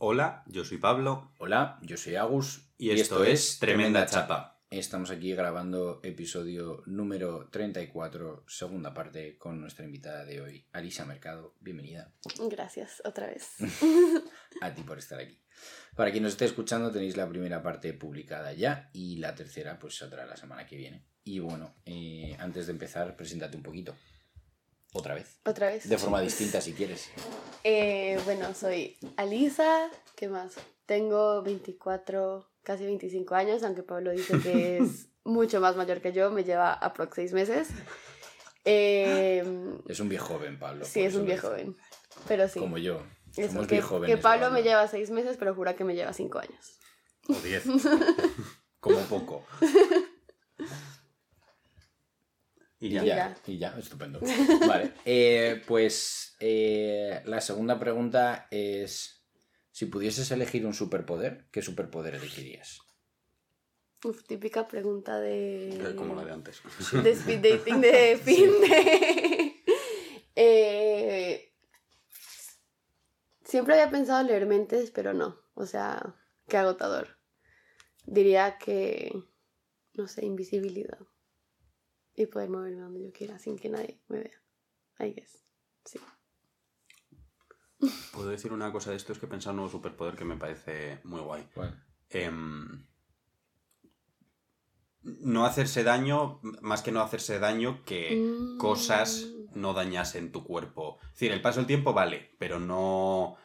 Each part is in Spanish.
Hola, yo soy Pablo. Hola, yo soy Agus. Y, esto, es Tremenda Chapa. Estamos aquí grabando episodio número 34, segunda parte, con nuestra invitada de hoy, Alisa Mercado. Bienvenida. Gracias, otra vez. A ti por estar aquí. Para quien nos esté escuchando, tenéis la primera parte publicada ya y la tercera, pues saldrá la semana que viene. Y bueno, eh, antes de empezar, preséntate un poquito. Otra vez. Otra vez. De forma distinta, si quieres. Eh, bueno, soy Alisa. ¿Qué más? Tengo 24, casi 25 años, aunque Pablo dice que es mucho más mayor que yo, me lleva aprox 6 meses. Eh, Es un viejo joven, Pablo. sí, es eso un viejo joven. Pero sí. Como yo. Eso, Somos que, bien jóvenes. que Pablo Pablo. me lleva 6 meses, pero jura que me lleva 5 años. O 10. Como poco. Y Y ya. ya, y ya, estupendo. Vale, eh, pues eh, la segunda pregunta es, si pudieses elegir un superpoder, ¿qué superpoder elegirías? Uf, típica pregunta de... Eh, Como la de antes. de speed dating de fin de... Eh, siempre había pensado leer mentes, pero no. O sea, qué agotador. Diría que, no sé, invisibilidad. Y poder moverme donde yo quiera sin que nadie me vea. I guess. Sí. Puedo decir una cosa de esto, es que he pensado en un nuevo superpoder que me parece muy guay. Em, no hacerse daño, más que no hacerse daño, que Mm. cosas no dañasen tu cuerpo. Es decir, el paso del tiempo vale, pero no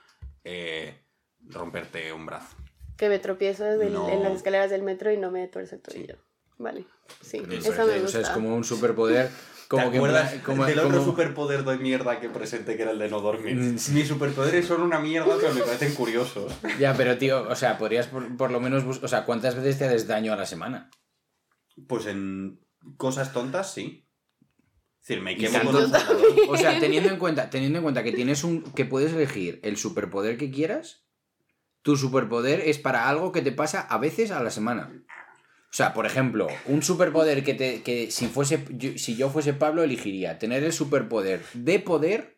eh, romperte un brazo. Que me tropiezo No. en las escaleras del metro y no me tuerce el tobillo. Vale. Sí, Me esa me o gusta. sea, es como un superpoder, como que en plan- como- del otro como- superpoder de mierda que presenté, que era el de no dormir? Mm. Mis superpoderes son una mierda, pero me parecen curiosos. Ya, pero tío, o sea, podrías por, por lo menos, o sea, ¿cuántas veces te haces daño a la semana? Pues en cosas tontas, sí. Es decir, me quemo con un. O sea, teniendo en cuenta, teniendo en cuenta que tienes un, que puedes elegir el superpoder que quieras, tu superpoder es para algo que te pasa a veces a la semana. O sea, por ejemplo, un superpoder que te, que si fuese, yo- si yo fuese Pablo elegiría tener el superpoder de poder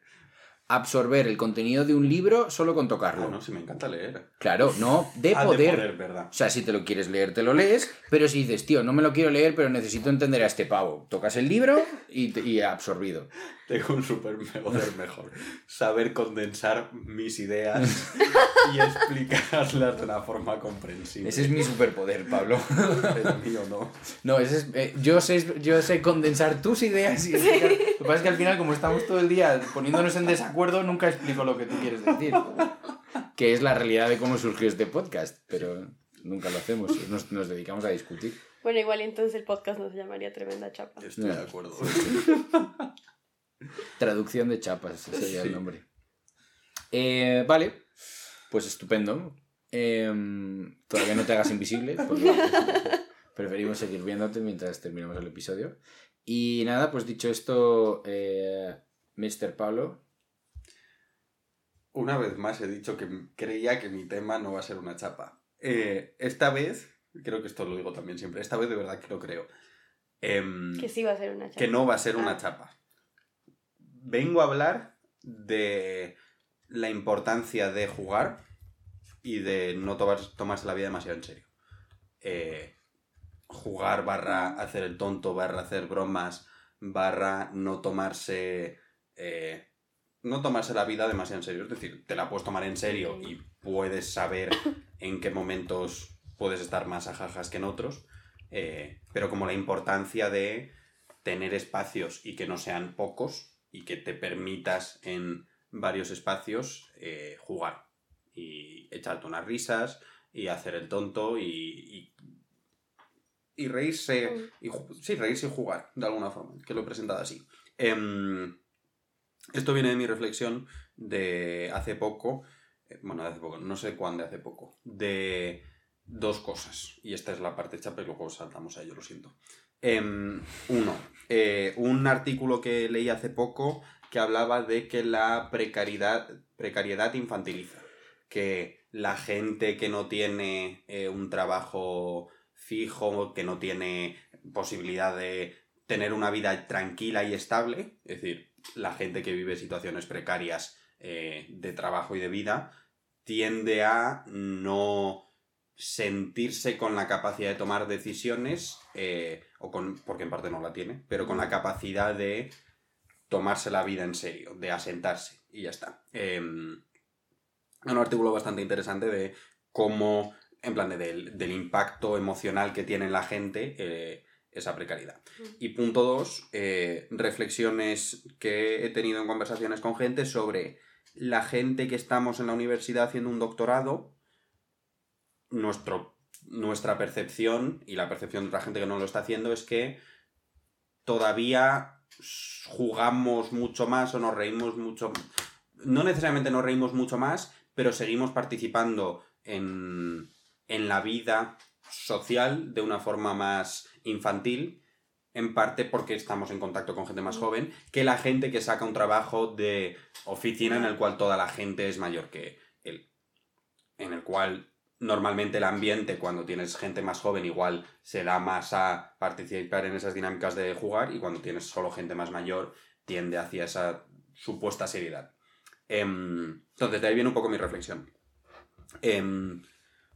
absorber el contenido de un libro solo con tocarlo. Ah, no, sí, me encanta leer. Claro, no, de Ah, poder. ¿verdad? O sea, si te lo quieres leer, te lo lees, pero si dices, tío, no me lo quiero leer, pero necesito entender a este pavo, tocas el libro y, te- y absorbido. Tengo un superpoder mejor. Saber condensar mis ideas y explicarlas de una forma comprensible. Ese es mi superpoder, Pablo. El mío no. No, ese es, eh, yo, sé, yo sé condensar tus ideas y explicar- Lo que pasa es que al final, como estamos todo el día poniéndonos en desacuerdo, nunca explico lo que tú quieres decir. Que es la realidad de cómo surgió este podcast, pero nunca lo hacemos, nos, nos dedicamos a discutir. Bueno, igual y entonces el podcast no se llamaría Tremenda Chapa. Estoy de acuerdo. Traducción de chapas sería Sí. el nombre. Eh, vale, pues estupendo. Em, todavía no te hagas invisible, porque preferimos seguir viéndote mientras terminamos el episodio. Y nada, pues dicho esto, eh, Mr. Pablo, Una vez más he dicho que creía que mi tema no va a ser una chapa. Eh, esta vez, creo que esto lo digo también siempre, esta vez de verdad que lo creo. Em, Que sí va a ser una chapa. que no va a ser una Ah. chapa. Vengo a hablar de la importancia de jugar y de no tomar, tomarse la vida demasiado en serio. Eh, jugar barra hacer el tonto, barra hacer bromas, barra no tomarse... eh, no tomarse la vida demasiado en serio. Es decir, te la puedes tomar en serio y puedes saber en qué momentos puedes estar más ajajas que en otros. eh, pero como la importancia de tener espacios y que no sean pocos y que te permitas en varios espacios eh, jugar y echarte unas risas y hacer el tonto y, y, y reírse y sí, reírse y jugar de alguna forma, que lo he presentado así. Em, esto viene de mi reflexión de hace poco, eh, bueno, de hace poco, no sé cuándo de hace poco, de dos cosas. Y esta es la parte chapa y luego saltamos a ello, lo siento. Em, uno, eh, un artículo que leí hace poco que hablaba de que la precariedad, precariedad infantiliza. Que la gente que no tiene eh, un trabajo fijo, que no tiene posibilidad de tener una vida tranquila y estable, es decir, la gente que vive situaciones precarias eh, de trabajo y de vida, tiende a no sentirse con la capacidad de tomar decisiones, eh, o con, porque en parte no la tiene, pero con la capacidad de tomarse la vida en serio, de asentarse, y ya está. Em, un artículo bastante interesante de cómo, en plan, de- del, del impacto emocional que tiene en la gente eh, esa precariedad. Y punto dos, eh, reflexiones que he tenido en conversaciones con gente sobre la gente que estamos en la universidad haciendo un doctorado, nuestro, nuestra percepción y la percepción de otra gente que no lo está haciendo es que todavía jugamos mucho más o nos reímos mucho. No necesariamente nos reímos mucho más, pero seguimos participando en, en la vida social de una forma más infantil, en parte porque estamos en contacto con gente más joven, que la gente que saca un trabajo de oficina en el cual toda la gente es mayor que él. En el cual normalmente el ambiente, cuando tienes gente más joven, igual se da más a participar en esas dinámicas de jugar, y cuando tienes solo gente más mayor, tiende hacia esa supuesta seriedad. Em, entonces, de ahí viene un poco mi reflexión.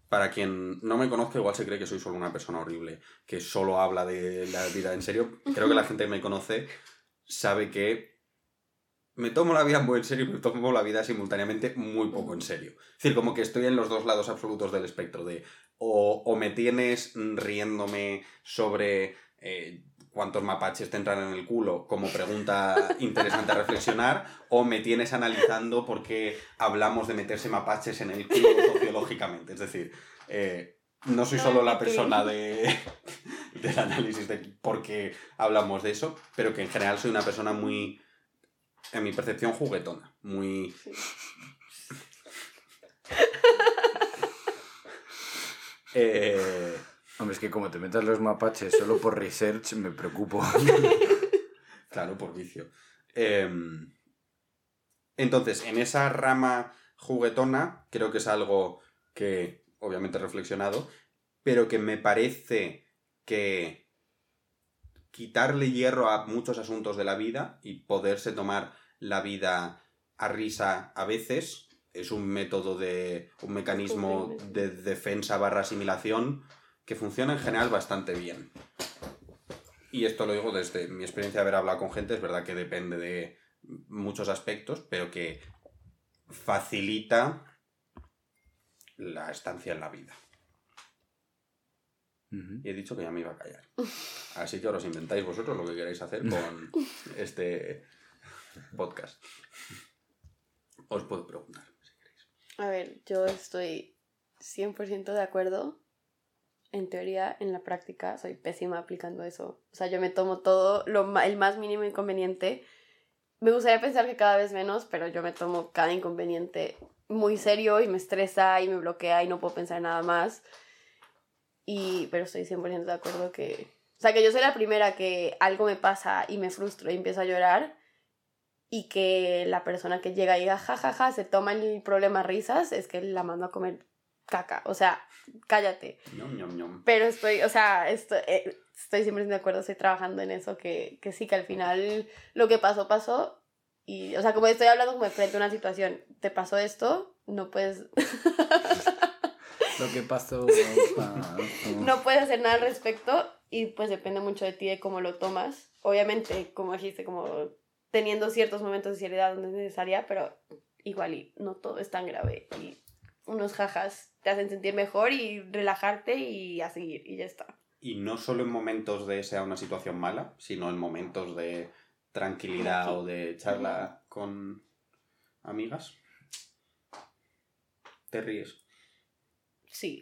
Para quien no me conozca, igual se cree que soy solo una persona horrible, que solo habla de la vida en serio. Creo que la gente que me conoce sabe que me tomo la vida muy en serio y me tomo la vida simultáneamente muy poco en serio. Es decir, como que estoy en los dos lados absolutos del espectro de o, o me tienes riéndome sobre eh, cuántos mapaches te entran en el culo como pregunta interesante a reflexionar, o me tienes analizando por qué hablamos de meterse mapaches en el culo sociológicamente. Es decir, eh, no soy solo la persona de, del análisis de por qué hablamos de eso, pero que en general soy una persona muy, en mi percepción, juguetona. Muy... Eh, Hombre, es que como te metas los mapaches solo por research, me preocupo. Claro, por vicio. Em, entonces, en esa rama juguetona, creo que es algo que obviamente he reflexionado, pero que me parece que quitarle hierro a muchos asuntos de la vida y poderse tomar la vida a risa a veces es un método de un mecanismo de defensa barra asimilación que funciona en general bastante bien. Y esto lo digo desde mi experiencia de haber hablado con gente, es verdad que depende de muchos aspectos, pero que facilita la estancia en la vida. Y he dicho que ya me iba a callar. Así que ahora os inventáis vosotros lo que queráis hacer con este podcast. Os puedo preguntar. si queréis. A ver, yo estoy 100% de acuerdo. En teoría, en la práctica, soy pésima aplicando eso. O sea, yo me tomo todo, lo, el más mínimo inconveniente. Me gustaría pensar que cada vez menos, pero yo me tomo cada inconveniente muy serio y me estresa y me bloquea y no puedo pensar en nada más. Y, pero estoy 100% de acuerdo que... O sea, que yo soy la primera que algo me pasa y me frustro y empiezo a llorar y que la persona que llega y diga jajaja se toma el problema a risas es que la mando a comer caca. O sea, cállate. Pero estoy, o sea, estoy, eh, estoy siempre de acuerdo, estoy trabajando en eso, que, que sí, que al final lo que pasó, pasó. Y, o sea, como estoy hablando como de frente a una situación, te pasó esto, no puedes, Lo que pasó. no puedes hacer nada al respecto y pues depende mucho de ti de cómo lo tomas. Obviamente, como dijiste, como teniendo ciertos momentos de seriedad donde es necesaria, pero igual y no todo es tan grave y unos jajas te hacen sentir mejor y relajarte y a seguir y ya está. Y no solo en momentos de sea una situación mala, sino en momentos de tranquilidad o de charla con amigas. Te ríes. Sí.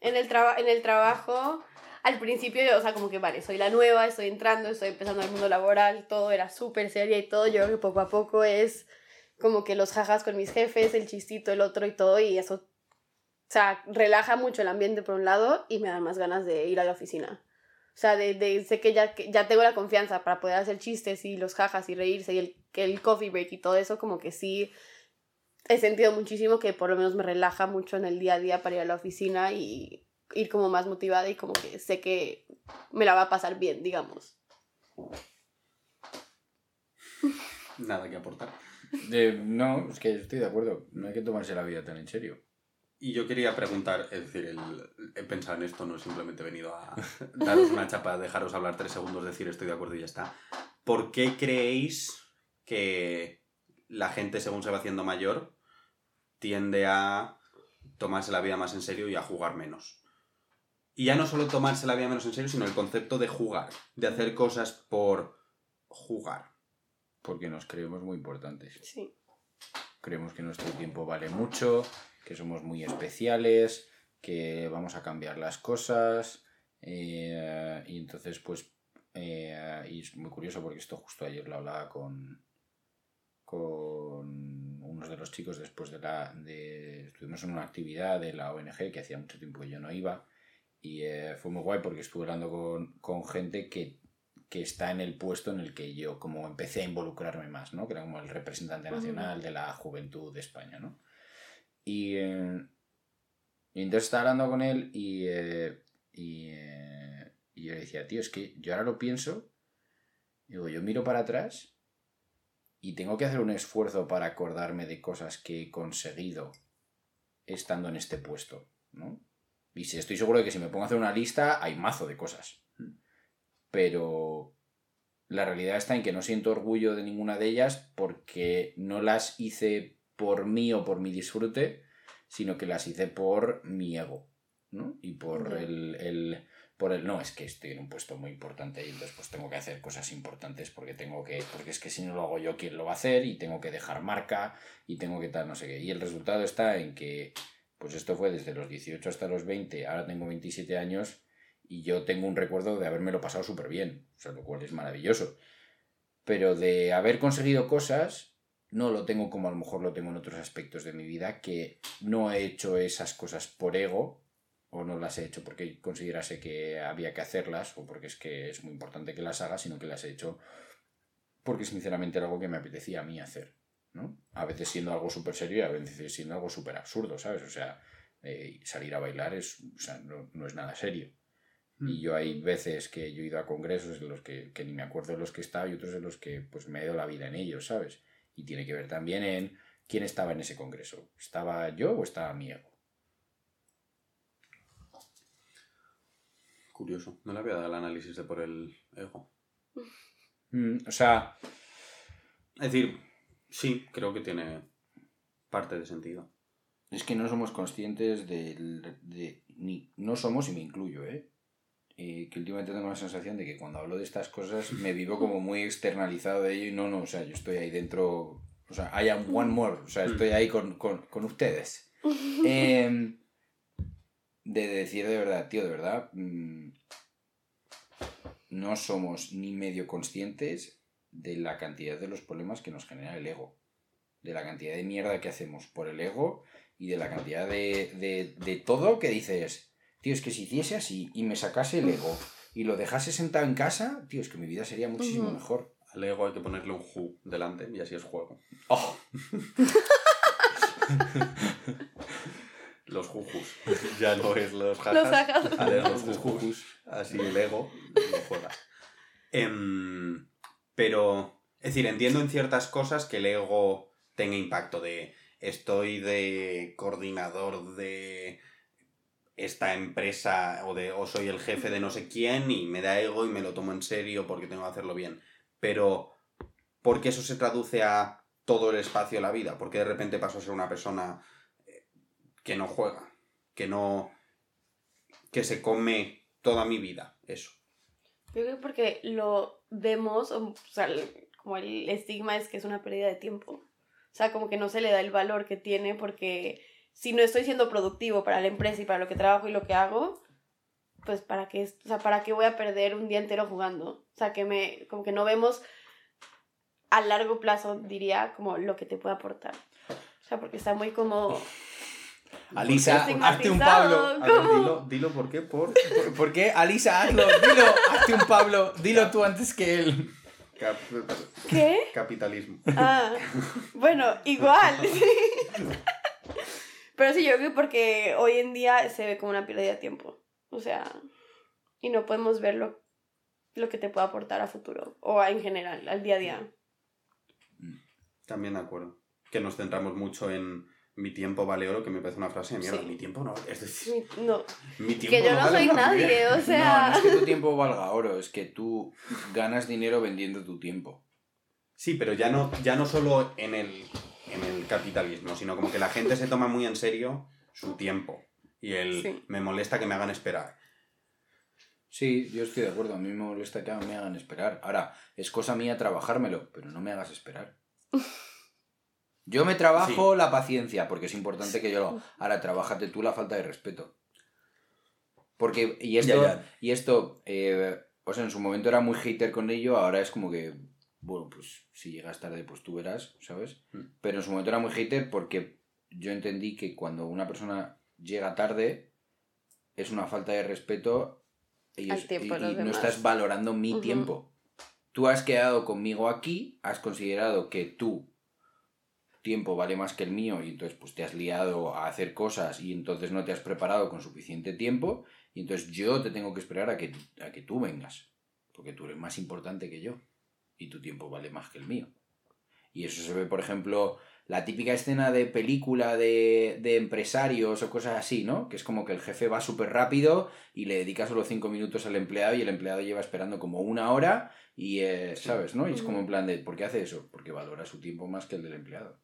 En el, traba- en el trabajo, al principio, yo, o sea, como que vale, soy la nueva, estoy entrando, estoy empezando el mundo laboral, todo era súper seria y todo. Yo creo que poco a poco es como que los jajas con mis jefes, el chistito, el otro y todo, y eso, o sea, relaja mucho el ambiente por un lado y me da más ganas de ir a la oficina. O sea, de, de- sé que ya, que ya tengo la confianza para poder hacer chistes y los jajas y reírse y el, el coffee break y todo eso, como que sí he sentido muchísimo que por lo menos me relaja mucho en el día a día para ir a la oficina y ir como más motivada y como que sé que me la va a pasar bien, digamos. Nada que aportar. No, es que estoy de acuerdo. No hay que tomarse la vida tan en serio. Y yo quería preguntar, es decir, el, he pensado en esto, no he simplemente venido a daros una chapa, dejaros hablar tres segundos, decir estoy de acuerdo y ya está. ¿Por qué creéis que la gente, según se va haciendo mayor, tiende a tomarse la vida más en serio y a jugar menos? Y ya no solo tomarse la vida menos en serio, sino el concepto de jugar, de hacer cosas por jugar. Porque nos creemos muy importantes. Sí. Creemos que nuestro tiempo vale mucho, que somos muy especiales, que vamos a cambiar las cosas. eh, y entonces, pues, eh, y es muy curioso porque esto justo ayer lo hablaba con, con unos de los chicos después de la... De, estuvimos en una actividad de la ONG que hacía mucho tiempo que yo no iba. Y eh, fue muy guay porque estuve hablando con, con gente que, que está en el puesto en el que yo como empecé a involucrarme más, ¿no? Que era como el representante nacional de la juventud de España, ¿no? Y, eh, y entonces estaba hablando con él y, eh, y, eh, y yo le decía, tío, es que yo ahora lo pienso, digo, yo miro para atrás y tengo que hacer un esfuerzo para acordarme de cosas que he conseguido estando en este puesto, ¿no? Y si estoy seguro de que si me pongo a hacer una lista hay mazo de cosas. Pero la realidad está en que no siento orgullo de ninguna de ellas porque no las hice por mí o por mi disfrute, sino que las hice por mi ego, ¿no? Y por el, el- por el no, es que estoy en un puesto muy importante y entonces pues tengo que hacer cosas importantes porque tengo que, porque es que si no lo hago yo, ¿quién lo va a hacer? Y tengo que dejar marca y tengo que tal, no sé qué. Y el resultado está en que, pues esto fue desde los 18 hasta los 20, ahora tengo 27 años y yo tengo un recuerdo de habérmelo pasado súper bien, o sea, lo cual es maravilloso. Pero de haber conseguido cosas, no lo tengo como a lo mejor lo tengo en otros aspectos de mi vida, que no he hecho esas cosas por ego, o no las he hecho porque considerase que había que hacerlas, o porque es que es muy importante que las haga, sino que las he hecho porque sinceramente era algo que me apetecía a mí hacer, ¿no? A veces siendo algo súper serio y a veces siendo algo súper absurdo, ¿sabes? O sea, eh, salir a bailar es, o sea, no, no es nada serio. Y yo hay veces que yo he ido a congresos en los que, que ni me acuerdo de los que estaba y otros en los que pues me he dado la vida en ellos, ¿sabes? Y tiene que ver también en quién estaba en ese congreso. ¿Estaba yo o estaba mi ego? Curioso. No le había dado el análisis de por el ego. Mm, o sea, Es decir, sí, creo que tiene parte de sentido. es que no somos conscientes del- de, ni, no somos y me incluyo, ¿eh? Eh, que últimamente tengo la sensación de que cuando hablo de estas cosas me vivo como muy externalizado de ello y no, no, o sea, yo estoy ahí dentro, o sea, I am one more, o sea, estoy ahí con, con, con ustedes. Em, de decir de verdad, tío, de verdad, mm, no somos ni medio conscientes de la cantidad de los problemas que nos genera el ego. De la cantidad de mierda que hacemos por el ego y de la cantidad de, de, de todo que dices, tío, es que si hiciese así y me sacase el ego y lo dejase sentado en casa, tío, es que mi vida sería muchísimo Ujú. mejor. Al ego hay que ponerle un who delante y así es juego. Oh, Los jujus. Ya no es los jajas. Los jajas. los jujus. Así el ego lo juega. Em, pero, es decir, entiendo en ciertas cosas que el ego tenga impacto de estoy de coordinador de esta empresa o de o soy el jefe de no sé quién y me da ego y me lo tomo en serio porque tengo que hacerlo bien. Pero ¿por qué eso se traduce a todo el espacio de la vida? ¿Por qué de repente paso a ser una persona eh, que no juega, que no que se come toda mi vida, eso. Yo creo que porque lo vemos, o sea, como el estigma es que es una pérdida de tiempo. O sea, como que no se le da el valor que tiene porque si no estoy siendo productivo para la empresa y para lo que trabajo y lo que hago, pues para qué, o sea, para qué voy a perder un día entero jugando. O sea, que me como que no vemos a largo plazo, diría, como lo que te puede aportar. O sea, porque está muy como Alisa, hazte un Pablo. A ver, ¿Cómo? dilo, dilo por qué, por ¿Por, por qué? Alisa, hazlo, dilo, hazte un Pablo, dilo tú antes que él. cap- ¿Qué? capitalismo. Ah, bueno, igual. Pero sí, yo creo que porque hoy en día se ve como una pérdida de tiempo. O sea, y no podemos ver lo, lo que te puede aportar a futuro o a- en general, al día a día. También de acuerdo. Que nos centramos mucho en mi tiempo vale oro, que me parece una frase de mierda. Sí. Mi tiempo no. Es decir, Mi- No, mi tiempo que yo no vale soy nadie, o No, sea... no es que tu tiempo valga oro, es que tú ganas dinero vendiendo tu tiempo. Sí, pero ya no, ya no solo en el, en el capitalismo, sino como que la gente se toma muy en serio su tiempo. Y el Sí. me molesta que me hagan esperar. Sí, yo estoy de acuerdo, a mí me molesta que me hagan esperar. Ahora, es cosa mía trabajármelo, pero no me hagas esperar. Yo me trabajo la paciencia, porque es importante que yo lo... Ahora, trabájate tú la falta de respeto. Porque, y esto, Ya, ya. y esto eh, o sea, en su momento era muy hater con ello, ahora es como que, bueno, pues si llegas tarde, pues tú verás, ¿sabes? Mm. Pero en su momento era muy hater porque yo entendí que cuando una persona llega tarde es una falta de respeto y, no estás valorando mi tiempo. Tú has quedado conmigo aquí, has considerado que tu tiempo vale más que el mío y entonces pues te has liado a hacer cosas y entonces no te has preparado con suficiente tiempo y entonces yo te tengo que esperar a que, a que tú vengas, porque tú eres más importante que yo y tu tiempo vale más que el mío. Y eso se ve, por ejemplo, la típica escena de película de, de empresarios o cosas así, ¿no? Que es como que el jefe va súper rápido y le dedica solo cinco minutos al empleado y el empleado lleva esperando como una hora y, eh, Sí. ¿sabes? ¿no? Y es como en Ujú. plan de, ¿por qué hace eso? Porque valora su tiempo más que el del empleado.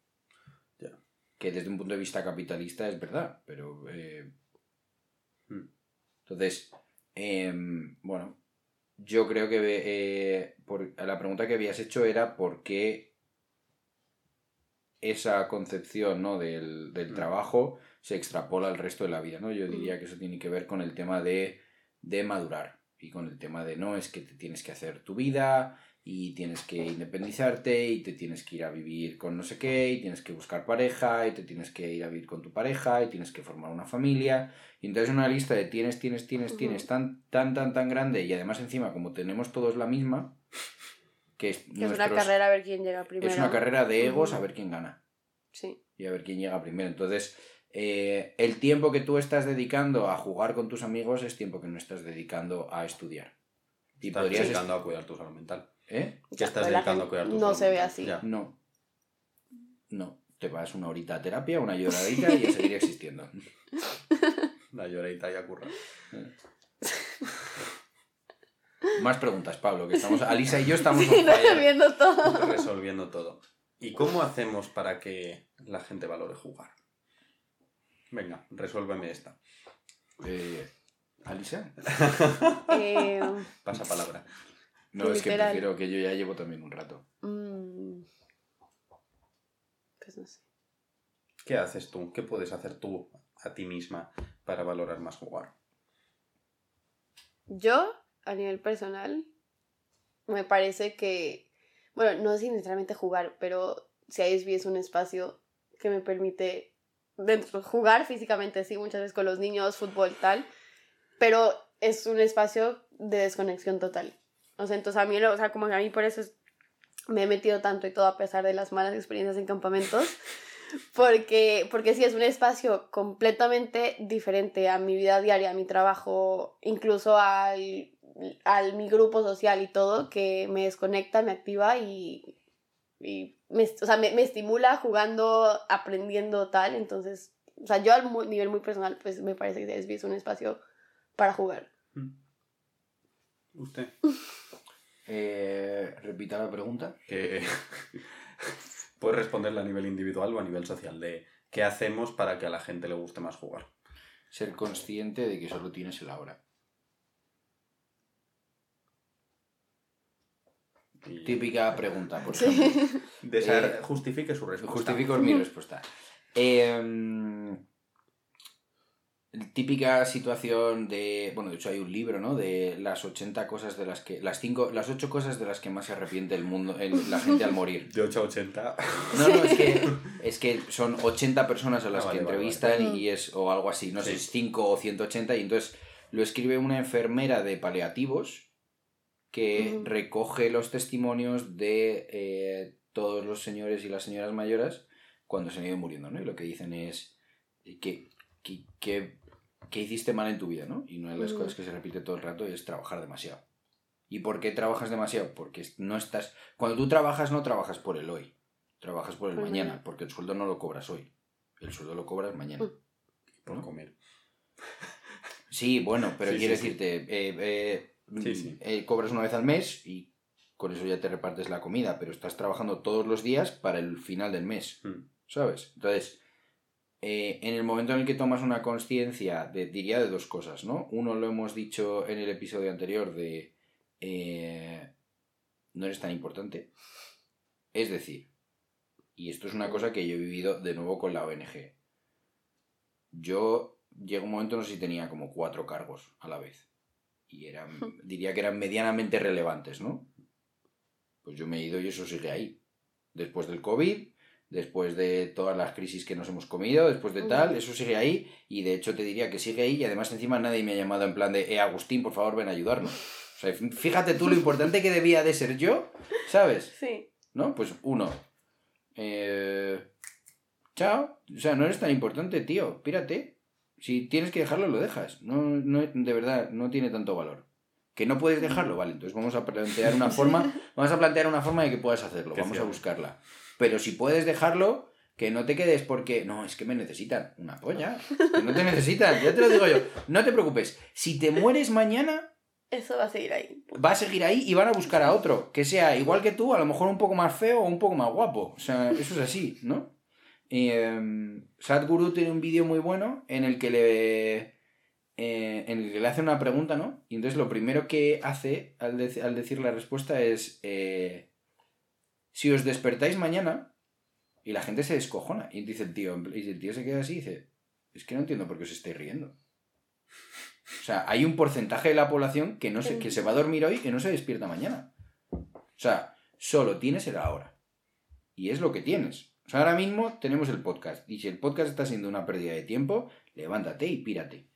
Ya. Que desde un punto de vista capitalista es verdad, pero... eh, Hmm. Entonces, em, bueno, yo creo que eh, por, la pregunta que habías hecho era por qué esa concepción ¿no? del, del Mm. trabajo se extrapola al resto de la vida. ¿no? Yo Mm. diría que eso tiene que ver con el tema de, de madurar y con el tema de no es que te tienes que hacer tu vida y tienes que independizarte y te tienes que ir a vivir con no sé qué y tienes que buscar pareja y te tienes que ir a vivir con tu pareja y tienes que formar una familia y entonces una lista de tienes, tienes, tienes, tienes tan, tan, tan, tan grande y además encima como tenemos todos la misma, que es, Que es una carrera a ver quién llega primero. es una carrera de egos a ver quién gana Sí. y a ver quién llega primero. Entonces, eh, el tiempo que tú estás dedicando a jugar con tus amigos es tiempo que no estás dedicando a estudiar. Y Estás podrías... dedicando a cuidar tu salud mental. ¿Eh? ¿Qué Ya, estás dedicando a cuidar tu No salud se ve así. Ya. No. No. Te vas una horita a terapia, una lloradita y a seguir existiendo. La lloradita ya curra. Más preguntas, Pablo, que estamos... Alisa y yo estamos... on Sí, no fire. viendo todo. Resolviendo todo. ¿Y cómo hacemos para que la gente valore jugar? Venga, resuélveme esta. Eh, ¿Alisa? Eh, Pasa palabra. No, es que prefiero que yo ya llevo también un rato. mm, pues no sé. ¿Qué haces tú? ¿Qué puedes hacer tú a ti misma para valorar más jugar? Yo, a nivel personal, me parece que, bueno, no es necesariamente jugar, pero si ISB es un espacio que me permite dentro, jugar físicamente, sí, muchas veces con los niños, fútbol, tal, pero es un espacio de desconexión total. O sea, entonces a mí, o sea, como que a mí por eso es- me he metido tanto y todo a pesar de las malas experiencias en campamentos, porque, porque sí, es un espacio completamente diferente a mi vida diaria, a mi trabajo, incluso al, al mi grupo social y todo, que me desconecta, me activa y, y me, o sea, me, me estimula jugando, aprendiendo tal. Entonces, o sea, yo al mu- nivel muy personal, pues me parece que es un espacio para jugar. ¿Usted? Eh, repita la pregunta. Que puedes responderle a nivel individual o a nivel social de qué hacemos para que a la gente le guste más jugar. Ser consciente de que solo tienes el ahora. Y Típica pregunta, por Sí. ejemplo. Eh, justifique su respuesta. Justifico mi respuesta. Eh, típica situación de. Bueno, de hecho hay un libro, ¿no? De las 80 cosas de las que. Las cinco, las 8 cosas de las que más se arrepiente el mundo, el- la gente al morir. De 8 a 80. No, no, es que, es que son 80 personas a las Ah, vale, que entrevistan vale. y es. o algo así, no sé, es 5 o 180 y entonces lo escribe una enfermera de paliativos que recoge los testimonios de eh, todos los señores y las señoras mayores cuando se han ido muriendo, ¿no? Y lo que dicen es que, que, que, que hiciste mal en tu vida, ¿no? Y una de las Ujú. cosas que se repite todo el rato es trabajar demasiado. ¿Y por qué trabajas demasiado? Porque no estás... Cuando tú trabajas no trabajas por el hoy, Trabajas por el Por mañana, mañana. porque el sueldo no lo cobras hoy. El sueldo lo cobras mañana. Mm. Por ¿no? comer. Sí, bueno, pero Sí, quiero sí, sí. decirte, eh, eh, Sí, sí. eh, cobras una vez al mes y con eso ya te repartes la comida, pero estás trabajando todos los días para el final del mes, Mm. ¿sabes? Entonces, eh, en el momento en el que tomas una conciencia, de, diría de dos cosas, ¿no? Uno lo hemos dicho en el episodio anterior de eh, no eres tan importante. Es decir, y esto es una cosa que yo he vivido de nuevo con la ONG. Yo llegó un momento, no sé si tenía como cuatro cargos a la vez. Y eran, diría que eran medianamente relevantes, ¿no? Pues yo me he ido y eso sigue ahí. Después del COVID, después de todas las crisis que nos hemos comido, después de tal, eso sigue ahí. Y de hecho te diría que sigue ahí y además encima nadie me ha llamado en plan de, eh, Agustín, por favor, ven a ayudarnos. O sea, fíjate tú lo importante que debía de ser yo, ¿sabes? Sí. ¿No? Pues uno. Eh, chao. O sea, no eres tan importante, tío. Pírate. Si tienes que dejarlo, lo dejas. No, no, de verdad, no tiene tanto valor. Que no puedes dejarlo, vale. Entonces vamos a plantear una forma. Vamos a plantear una forma de que puedas hacerlo. Vamos a buscarla. Pero si puedes dejarlo, que no te quedes porque. No, es que me necesitan. Una polla. Que no te necesitan. Ya te lo digo yo. No te preocupes. Si te mueres mañana, Eso va a seguir ahí. va a seguir ahí y van a buscar a otro que sea igual que tú, a lo mejor un poco más feo o un poco más guapo. O sea, eso es así, ¿no? Y, Sadhguru tiene un vídeo muy bueno en el que le eh, en el que le hace una pregunta, ¿no? Y entonces lo primero que hace al, al decir la respuesta es eh, si os despertáis mañana y la gente se descojona y dice el tío y el tío se queda así y dice es que no entiendo por qué os estáis riendo. O sea, hay un porcentaje de la población que, no se, que se va a dormir hoy y no se despierta mañana. O sea, solo tienes el ahora. Y es lo que tienes. O sea, ahora mismo tenemos el podcast. Y si el podcast está siendo una pérdida de tiempo, levántate y pírate.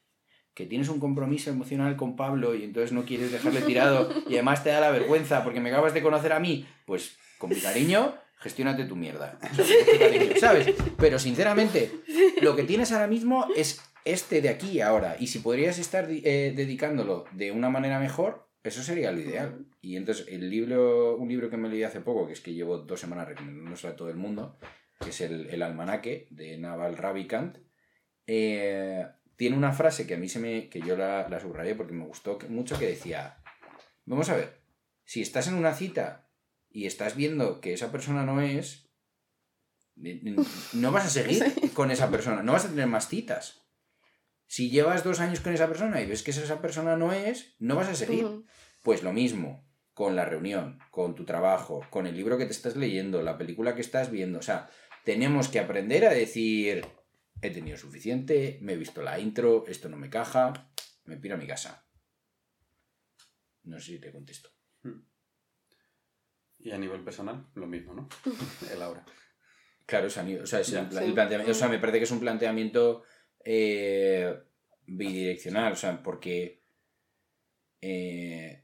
Que tienes un compromiso emocional con Pablo y entonces no quieres dejarle tirado y además te da la vergüenza porque me acabas de conocer a mí, pues con mi cariño, gestiónate tu mierda. Cariño, ¿Sabes? Pero sinceramente, lo que tienes ahora mismo es este de aquí y ahora. Y si podrías estar eh, dedicándolo de una manera mejor, eso sería lo ideal. Y entonces el libro, un libro que me leí hace poco, que es que llevo dos semanas recomendándoselo a todo el mundo, que es el, el Almanaque de Naval Ravikant, eh, tiene una frase que a mí se me. que yo la, la subrayé porque me gustó mucho, que decía. Vamos a ver, si estás en una cita y estás viendo que esa persona no es. No vas a seguir con esa persona, no vas a tener más citas. Si llevas dos años con esa persona y ves que esa persona no es, no vas a seguir. Pues lo mismo con la reunión, con tu trabajo, con el libro que te estás leyendo, la película que estás viendo. O sea, tenemos que aprender a decir, he tenido suficiente, me he visto la intro, esto no me caja, me piro a mi casa. No sé si te contesto. Y a nivel personal, lo mismo, ¿no? El ahora. Claro, o sea, o sea, es Ya, el pla- sí. el planteamiento- o sea, me parece que es un planteamiento eh, bidireccional, o sea, porque... eh,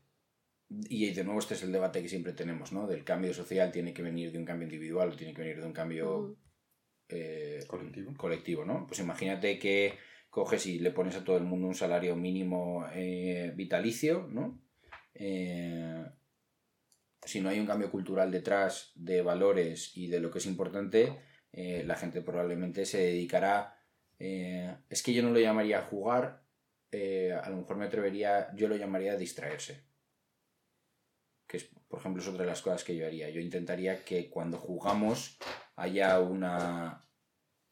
y de nuevo este es el debate que siempre tenemos, ¿no? Del cambio social tiene que venir de un cambio individual o tiene que venir de un cambio. Eh, Colectivo. colectivo, ¿no? Pues imagínate que coges y le pones a todo el mundo un salario mínimo eh, vitalicio, ¿no? Eh, si no hay un cambio cultural detrás de valores y de lo que es importante, eh, la gente probablemente se dedicará... es que yo no lo llamaría jugar, a lo mejor me atrevería, yo lo llamaría distraerse. Que es, por ejemplo, es otra de las cosas que yo haría. Yo intentaría que cuando jugamos haya una,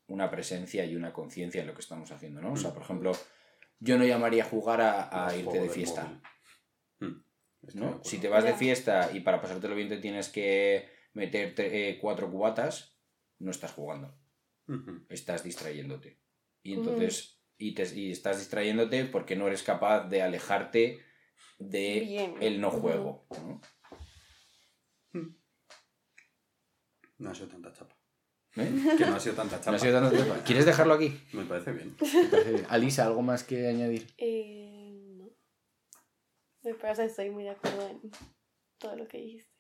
una presencia y una conciencia en lo que estamos haciendo, ¿no? O sea, por ejemplo, yo no llamaría jugar a, a El irte de fiesta. Mm, de ¿no? Si te vas de fiesta y para pasártelo bien te tienes que meter eh, cuatro cubatas, no estás jugando, estás distrayéndote. Y Ujú. entonces, y, te, y estás distrayéndote porque no eres capaz de alejarte de Bien. el no juego. ¿no? No ha sido tanta chapa. ¿Eh? Que no ha sido tanta chapa. No ha sido tanto tiempo. ¿Quieres dejarlo aquí? Me parece bien. Alisa, ¿algo más que añadir? Eh, no. Me parece que estoy muy de acuerdo en todo lo que dijiste.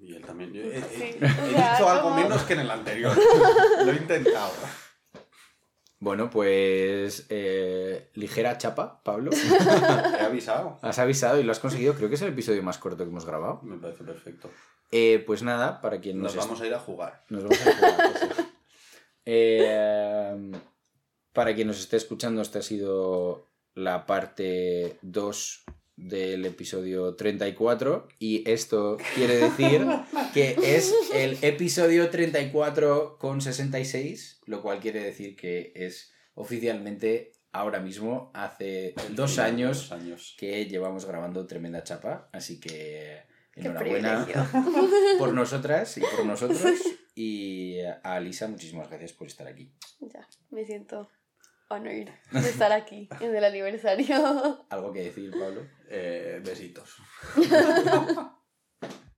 Y él también. Yo he, he- Sí, he o sea, dicho algo como- menos que en el anterior. Lo he intentado. Bueno, pues eh, ligera chapa, Pablo. He avisado. Has avisado y lo has conseguido. Creo que es el episodio más corto que hemos grabado. Me parece perfecto. Eh, pues nada, para quien Nos nos, vamos a ir a jugar. Nos vamos a jugar, sí. Eh, para quien nos esté escuchando, esta ha sido la parte 2 del episodio 34 y esto quiere decir que es el episodio 34 con 66, lo cual quiere decir que es oficialmente ahora mismo hace dos años Dos años. que llevamos grabando tremenda chapa, así que enhorabuena por nosotras y por nosotros. Y a Lisa, muchísimas gracias por estar aquí. Ya, me siento honored de estar aquí en el aniversario. ¿Algo que decir, Pablo? Eh, besitos.